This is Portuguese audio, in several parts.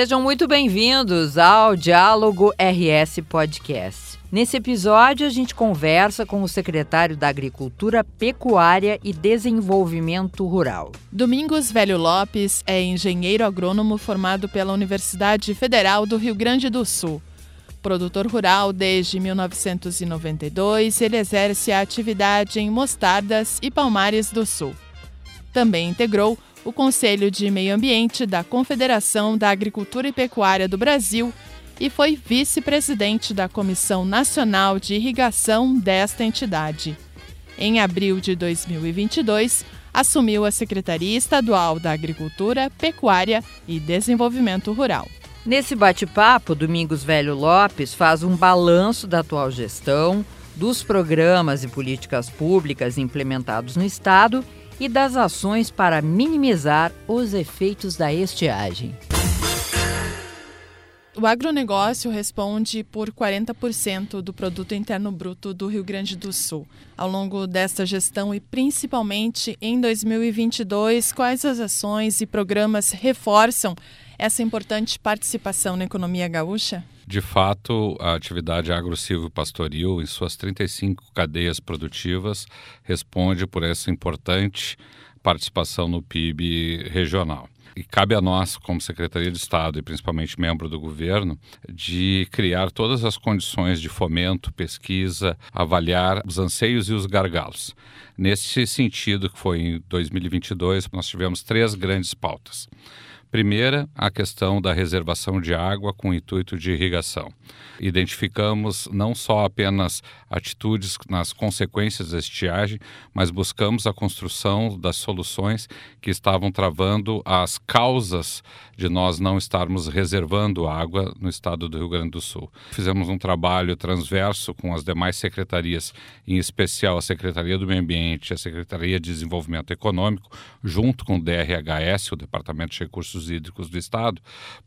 Sejam muito bem-vindos ao Diálogo RS Podcast. Nesse episódio, a gente conversa com o secretário da Agricultura, Pecuária e Desenvolvimento Rural. Domingos Velho Lopes é engenheiro agrônomo formado pela Universidade Federal do Rio Grande do Sul. Produtor rural desde 1992, ele exerce a atividade em Mostardas e Palmares do Sul. Também integrou o Conselho de Meio Ambiente da Confederação da Agricultura e Pecuária do Brasil e foi vice-presidente da Comissão Nacional de Irrigação desta entidade. Em abril de 2022, assumiu a Secretaria Estadual da Agricultura, Pecuária e Desenvolvimento Rural. Nesse bate-papo, Domingos Velho Lopes faz um balanço da atual gestão, dos programas e políticas públicas implementados no Estado e das ações para minimizar os efeitos da estiagem. O agronegócio responde por 40% do produto interno bruto do Rio Grande do Sul. Ao longo desta gestão e principalmente em 2022, quais as ações e programas reforçam essa importante participação na economia gaúcha? De fato, a atividade agro-silvio-pastoril, em suas 35 cadeias produtivas, responde por essa importante participação no PIB regional. E cabe a nós, como Secretaria de Estado e principalmente membro do governo, de criar todas as condições de fomento, pesquisa, avaliar os anseios e os gargalos. Nesse sentido, que foi em 2022, nós tivemos três grandes pautas. Primeira, a questão da reservação de água com intuito de irrigação. Identificamos não só apenas atitudes nas consequências da estiagem, mas buscamos a construção das soluções que estavam travando as causas de nós não estarmos reservando água no estado do Rio Grande do Sul. Fizemos um trabalho transverso com as demais secretarias, em especial a Secretaria do Meio Ambiente, a Secretaria de Desenvolvimento Econômico, junto com o DRHS, o Departamento de Recursos recursos hídricos do Estado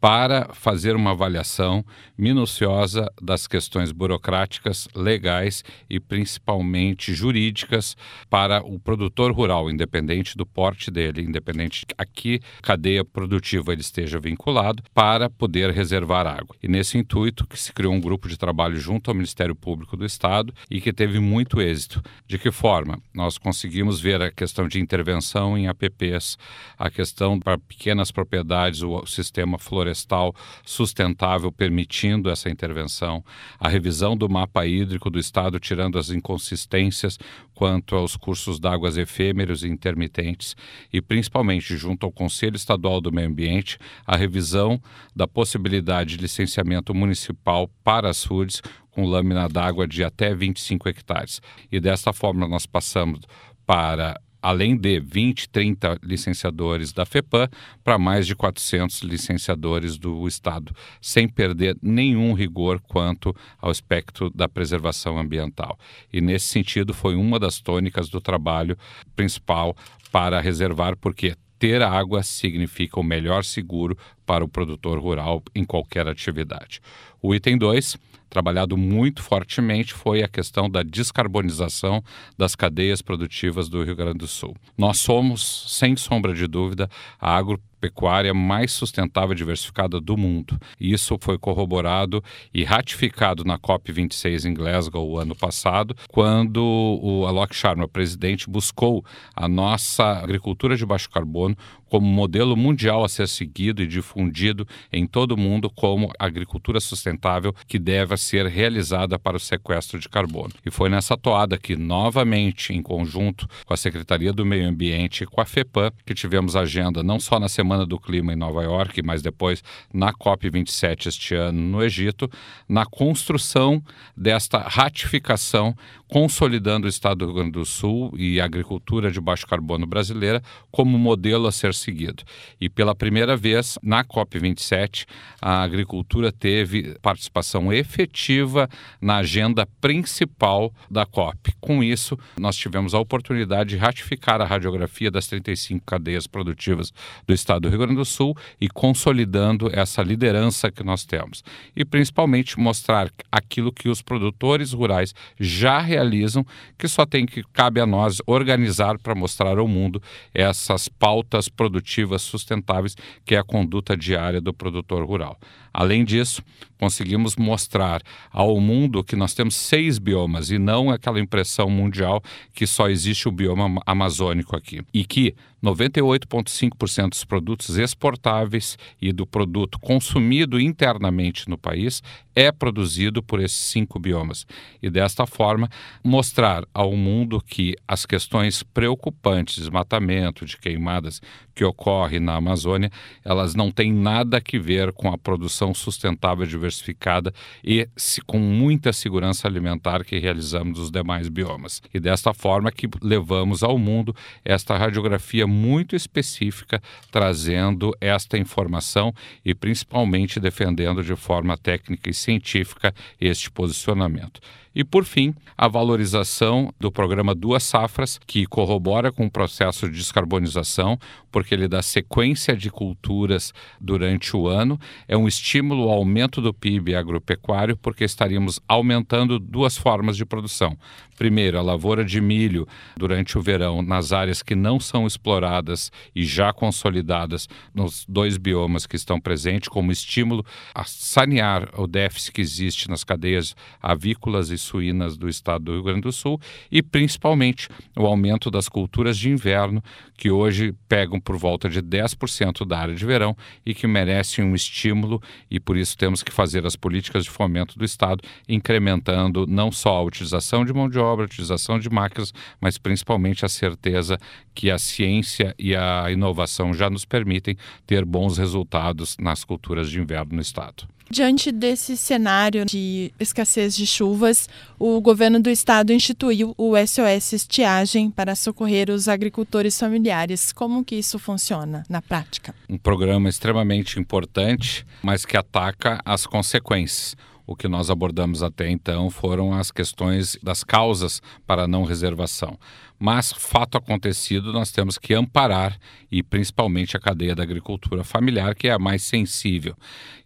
para fazer uma avaliação minuciosa das questões burocráticas, legais e principalmente jurídicas para o produtor rural, independente do porte dele, independente a que cadeia produtiva ele esteja vinculado, para poder reservar água. E nesse intuito que se criou um grupo de trabalho junto ao Ministério Público do Estado e que teve muito êxito. De que forma? Nós conseguimos ver a questão de intervenção em APPs, a questão para pequenas propriedades propriedades, o sistema florestal sustentável permitindo essa intervenção, a revisão do mapa hídrico do Estado, tirando as inconsistências quanto aos cursos d'águas efêmeros e intermitentes, e principalmente, junto ao Conselho Estadual do Meio Ambiente, a revisão da possibilidade de licenciamento municipal para as FUDs com lâmina d'água de até 25 hectares. E desta forma nós passamos para além de 20, 30 licenciadores da FEPAM, para mais de 400 licenciadores do Estado, sem perder nenhum rigor quanto ao aspecto da preservação ambiental. E nesse sentido foi uma das tônicas do trabalho principal para reservar, porque ter água significa o melhor seguro para o produtor rural em qualquer atividade. O item 2 trabalhado muito fortemente foi a questão da descarbonização das cadeias produtivas do Rio Grande do Sul. Nós somos, sem sombra de dúvida, a agro pecuária mais sustentável e diversificada do mundo. Isso foi corroborado e ratificado na COP26 em Glasgow ano passado, quando o Alok Sharma, presidente, buscou a nossa agricultura de baixo carbono como modelo mundial a ser seguido e difundido em todo o mundo como agricultura sustentável que deve ser realizada para o sequestro de carbono. E foi nessa toada que, novamente, em conjunto com a Secretaria do Meio Ambiente e com a FEPAM, que tivemos agenda não só na Semana do Clima em Nova York, mas depois na COP27 este ano no Egito, na construção desta ratificação, consolidando o Estado do Rio Grande do Sul e a agricultura de baixo carbono brasileira como modelo a ser seguido. E pela primeira vez, na COP27, a agricultura teve participação efetiva na agenda principal da COP. Com isso, nós tivemos a oportunidade de ratificar a radiografia das 35 cadeias produtivas do Estado do Rio Grande do Sul e consolidando essa liderança que nós temos. E principalmente mostrar aquilo que os produtores rurais já realizam, que só tem que cabe a nós organizar para mostrar ao mundo essas pautas produtivas produtivas sustentáveis, que é a conduta diária do produtor rural. Além disso, conseguimos mostrar ao mundo que nós temos seis biomas e não aquela impressão mundial que só existe o bioma amazônico aqui. E que 98,5% dos produtos exportáveis e do produto consumido internamente no país é produzido por esses cinco biomas. E desta forma, mostrar ao mundo que as questões preocupantes, de desmatamento, de queimadas que ocorre na Amazônia, elas não têm nada a ver com a produção sustentável diversificada e se, com muita segurança alimentar que realizamos nos demais biomas. E desta forma que levamos ao mundo esta radiografia muito específica, trazendo esta informação e principalmente defendendo de forma técnica e científica este posicionamento. E, por fim, a valorização do programa Duas Safras, que corrobora com o processo de descarbonização, porque ele dá sequência de culturas durante o ano, é um estímulo ao aumento do PIB agropecuário, porque estaríamos aumentando duas formas de produção. Primeiro, a lavoura de milho durante o verão nas áreas que não são exploradas e já consolidadas nos dois biomas que estão presentes, como estímulo a sanear o déficit que existe nas cadeias avícolas e suínas do estado do Rio Grande do Sul e principalmente o aumento das culturas de inverno, que hoje pegam por volta de 10% da área de verão e que merecem um estímulo e por isso temos que fazer as políticas de fomento do estado incrementando não só a utilização de mão de obra, a utilização de máquinas, mas principalmente a certeza que a ciência e a inovação já nos permitem ter bons resultados nas culturas de inverno no estado. Diante desse cenário de escassez de chuvas, o governo do estado instituiu o SOS Estiagem para socorrer os agricultores familiares. Como que isso funciona na prática? Um programa extremamente importante, mas que ataca as consequências. O que nós abordamos até então foram as questões das causas para a não reservação. Mas, fato acontecido, nós temos que amparar e principalmente a cadeia da agricultura familiar, que é a mais sensível.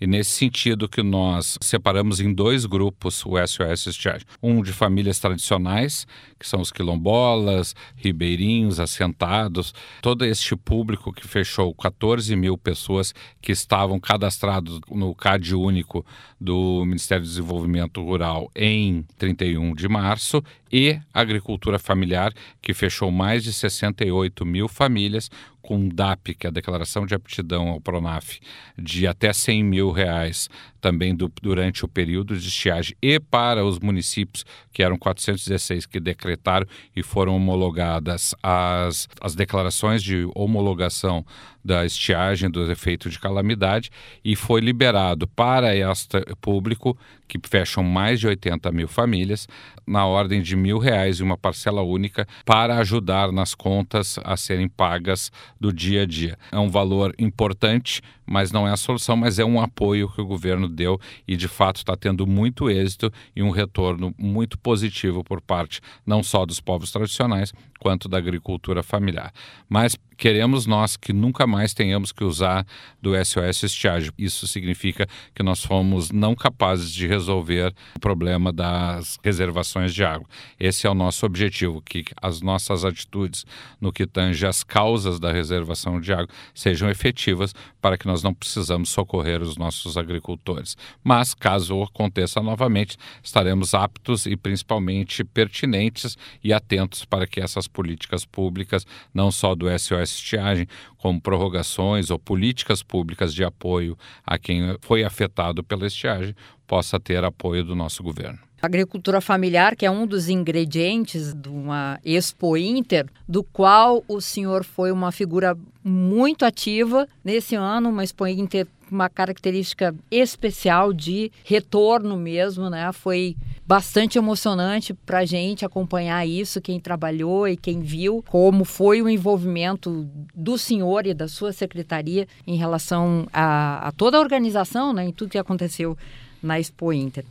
E nesse sentido que nós separamos em dois grupos o SOS Estiagem. Um de famílias tradicionais, que são os quilombolas, ribeirinhos, assentados, todo este público que fechou 14 mil pessoas que estavam cadastrados no CAD único do Ministério do Desenvolvimento Rural em 31 de março, e agricultura familiar, que fechou mais de 68 mil famílias, com DAP, que é a Declaração de Aptidão ao Pronaf, de até 100 mil reais também do, durante o período de estiagem e para os municípios, que eram 416 que decretaram e foram homologadas as, as declarações de homologação da estiagem, do efeito de calamidade, e foi liberado para este público, que fecham mais de 80 mil famílias, na ordem de mil reais e uma parcela única para ajudar nas contas a serem pagas do dia a dia. É um valor importante, mas não é a solução, mas é um apoio que o governo deu e de fato está tendo muito êxito e um retorno muito positivo por parte não só dos povos tradicionais, quanto da agricultura familiar. Mas queremos nós que nunca mais tenhamos que usar do SOS estiagem. Isso significa que nós fomos não capazes de resolver o problema das reservações de água. Esse é o nosso objetivo, que as nossas atitudes no que tange as causas da reservação de água sejam efetivas para que nós não precisamos socorrer os nossos agricultores. Mas, caso aconteça novamente, estaremos aptos e principalmente pertinentes e atentos para que essas políticas públicas, não só do SOS Estiagem, como prorrogações ou políticas públicas de apoio a quem foi afetado pela estiagem, possa ter apoio do nosso governo. Agricultura familiar, que é um dos ingredientes de uma Expo Inter, do qual o senhor foi uma figura muito ativa nesse ano, uma Expo Inter uma característica especial de retorno mesmo, né? Foi bastante emocionante para a gente acompanhar isso, quem trabalhou e quem viu como foi o envolvimento do senhor e da sua secretaria em relação a, a toda a organização, né? Em tudo que aconteceu na Expo Inter.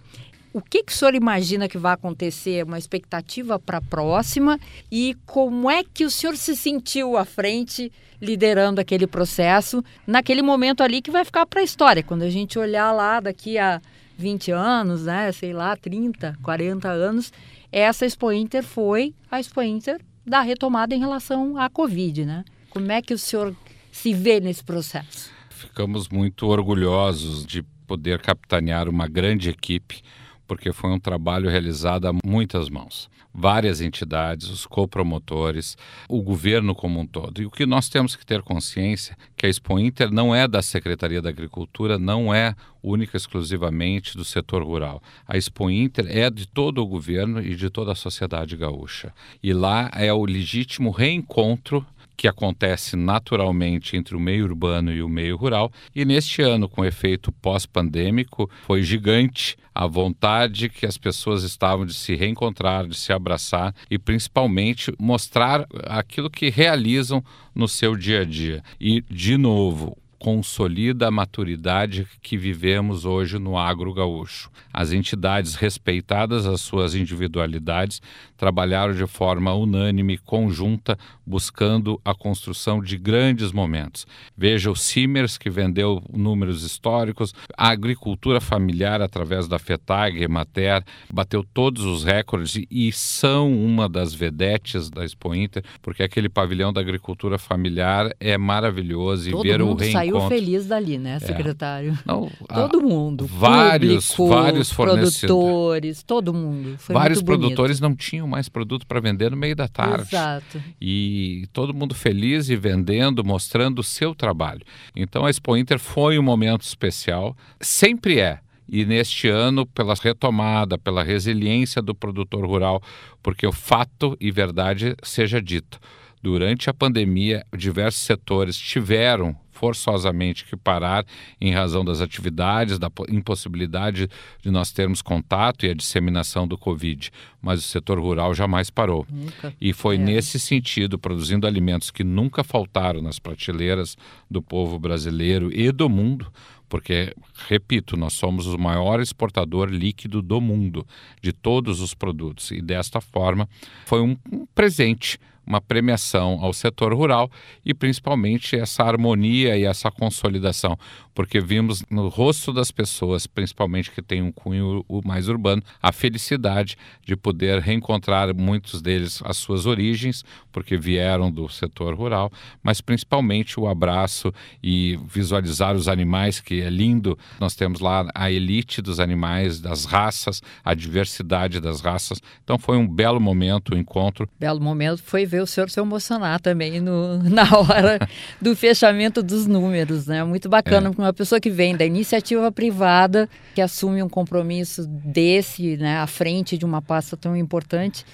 O que, que o senhor imagina que vai acontecer? Uma expectativa para a próxima? E como é que o senhor se sentiu à frente, liderando aquele processo, naquele momento ali que vai ficar para a história? Quando a gente olhar lá daqui a 20 anos, né, sei lá, 30, 40 anos, essa Expo Inter foi a Expo Inter da retomada em relação à Covid, né? Como é que o senhor se vê nesse processo? Ficamos muito orgulhosos de poder capitanear uma grande equipe, porque foi um trabalho realizado a muitas mãos várias entidades, os copromotores, o governo como um todo. E o que nós temos que ter consciência que a Expo Inter não é da Secretaria da Agricultura, não é única exclusivamente do setor rural. A Expo Inter é de todo o governo e de toda a sociedade gaúcha. E lá é o legítimo reencontro que acontece naturalmente entre o meio urbano e o meio rural. E neste ano, com efeito pós-pandêmico, foi gigante a vontade que as pessoas estavam de se reencontrar, de se abraçar e principalmente mostrar aquilo que realizam no seu dia a dia. E, de novo, consolida a maturidade que vivemos hoje no agro gaúcho. As entidades, respeitadas as suas individualidades, trabalharam de forma unânime, conjunta, buscando a construção de grandes momentos. Veja o Simers, que vendeu números históricos, a agricultura familiar, através da FETAG, Emater, bateu todos os recordes e são uma das vedetes da Expo Inter, porque aquele pavilhão da agricultura familiar é maravilhoso Todo e ver o reencontro saiu feliz dali, né, é. secretário? É. Não, todo mundo. Vários, público, vários produtores, todo mundo. Foi vários produtores não tinham mais produto para vender no meio da tarde. Exato. E todo mundo feliz e vendendo, mostrando o seu trabalho. Então a Expo Inter foi um momento especial, sempre é e neste ano pela retomada, pela resiliência do produtor rural, porque o fato e verdade seja dito. Durante a pandemia, diversos setores tiveram forçosamente que parar em razão das atividades, da impossibilidade de nós termos contato e a disseminação do Covid. Mas o setor rural jamais parou. Nunca. E foi é. nesse sentido, produzindo alimentos que nunca faltaram nas prateleiras do povo brasileiro e do mundo, porque, repito, nós somos o maior exportador líquido do mundo, de todos os produtos. E desta forma, foi um, um presente uma premiação ao setor rural e principalmente essa harmonia e essa consolidação, porque vimos no rosto das pessoas, principalmente que têm um cunho mais urbano, a felicidade de poder reencontrar muitos deles as suas origens, porque vieram do setor rural, mas principalmente o abraço e visualizar os animais, que é lindo. Nós temos lá a elite dos animais, das raças, a diversidade das raças. Então foi um belo momento o encontro. Belo momento foi ver o senhor se emocionar também no, na hora do fechamento dos números, né? Muito bacana, é. uma pessoa que vem da iniciativa privada, que assume um compromisso desse, né, à frente de uma pasta tão importante,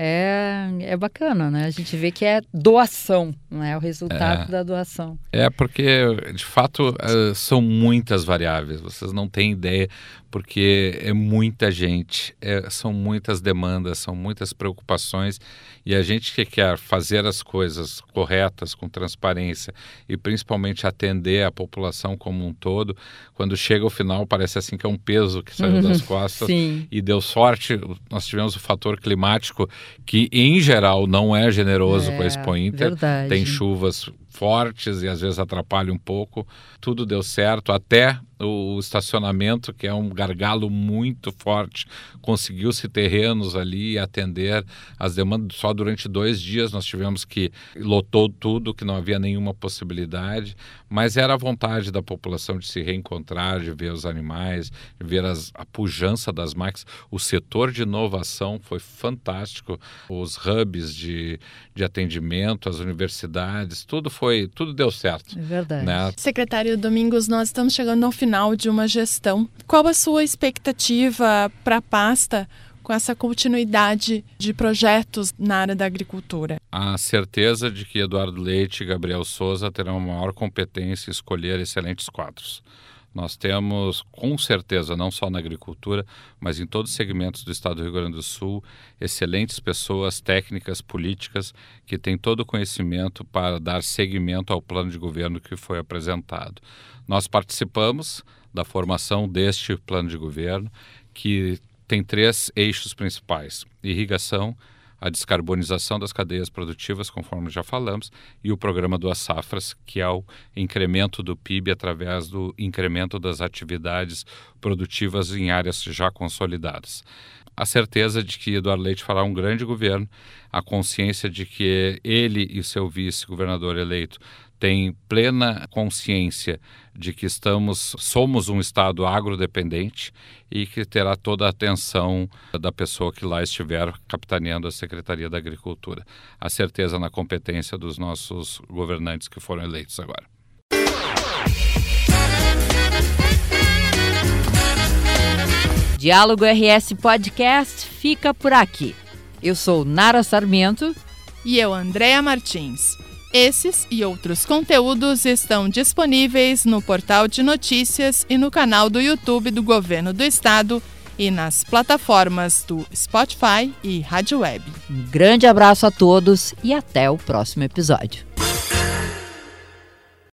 é, é bacana, né? A gente vê que é doação, né? O resultado é, da doação. É, porque, de fato, eh, são muitas variáveis, vocês não têm ideia porque é muita gente, é, são muitas demandas, são muitas preocupações e a gente que quer fazer as coisas corretas, com transparência e principalmente atender a população como um todo, quando chega ao final parece assim que é um peso que saiu das costas Sim. e deu sorte, nós tivemos o fator climático que em geral não é generoso é, com a Expo Inter, verdade. tem chuvas fortes e às vezes atrapalha um pouco. Tudo deu certo, até o estacionamento, que é um gargalo muito forte, conseguiu-se terrenos ali e atender as demandas. Só durante dois dias nós tivemos que lotou tudo, que não havia nenhuma possibilidade, mas era a vontade da população de se reencontrar, de ver os animais, de ver as, a pujança das máquinas. O setor de inovação foi fantástico, os hubs de, de atendimento, as universidades, tudo foi, tudo deu certo. É verdade. Né? Secretário Domingos, nós estamos chegando ao final de uma gestão. Qual a sua expectativa para a pasta? com essa continuidade de projetos na área da agricultura? A certeza de que Eduardo Leite e Gabriel Souza terão maior competência em escolher excelentes quadros. Nós temos, com certeza, não só na agricultura, mas em todos os segmentos do Estado do Rio Grande do Sul, excelentes pessoas técnicas, políticas, que têm todo o conhecimento para dar seguimento ao plano de governo que foi apresentado. Nós participamos da formação deste plano de governo, que tem três eixos principais: irrigação, a descarbonização das cadeias produtivas, conforme já falamos, e o programa Duas Safras, que é o incremento do PIB através do incremento das atividades produtivas em áreas já consolidadas. A certeza de que Eduardo Leite fará um grande governo, a consciência de que ele e seu vice-governador eleito tem plena consciência de que estamos somos um estado agrodependente e que terá toda a atenção da pessoa que lá estiver capitaneando a Secretaria da Agricultura. A certeza na competência dos nossos governantes que foram eleitos agora. Diálogo RS Podcast fica por aqui. Eu sou Nara Sarmento. E eu, Andréa Martins. Esses e outros conteúdos estão disponíveis no portal de notícias e no canal do YouTube do Governo do Estado e nas plataformas do Spotify e Rádio Web. Um grande abraço a todos e até o próximo episódio.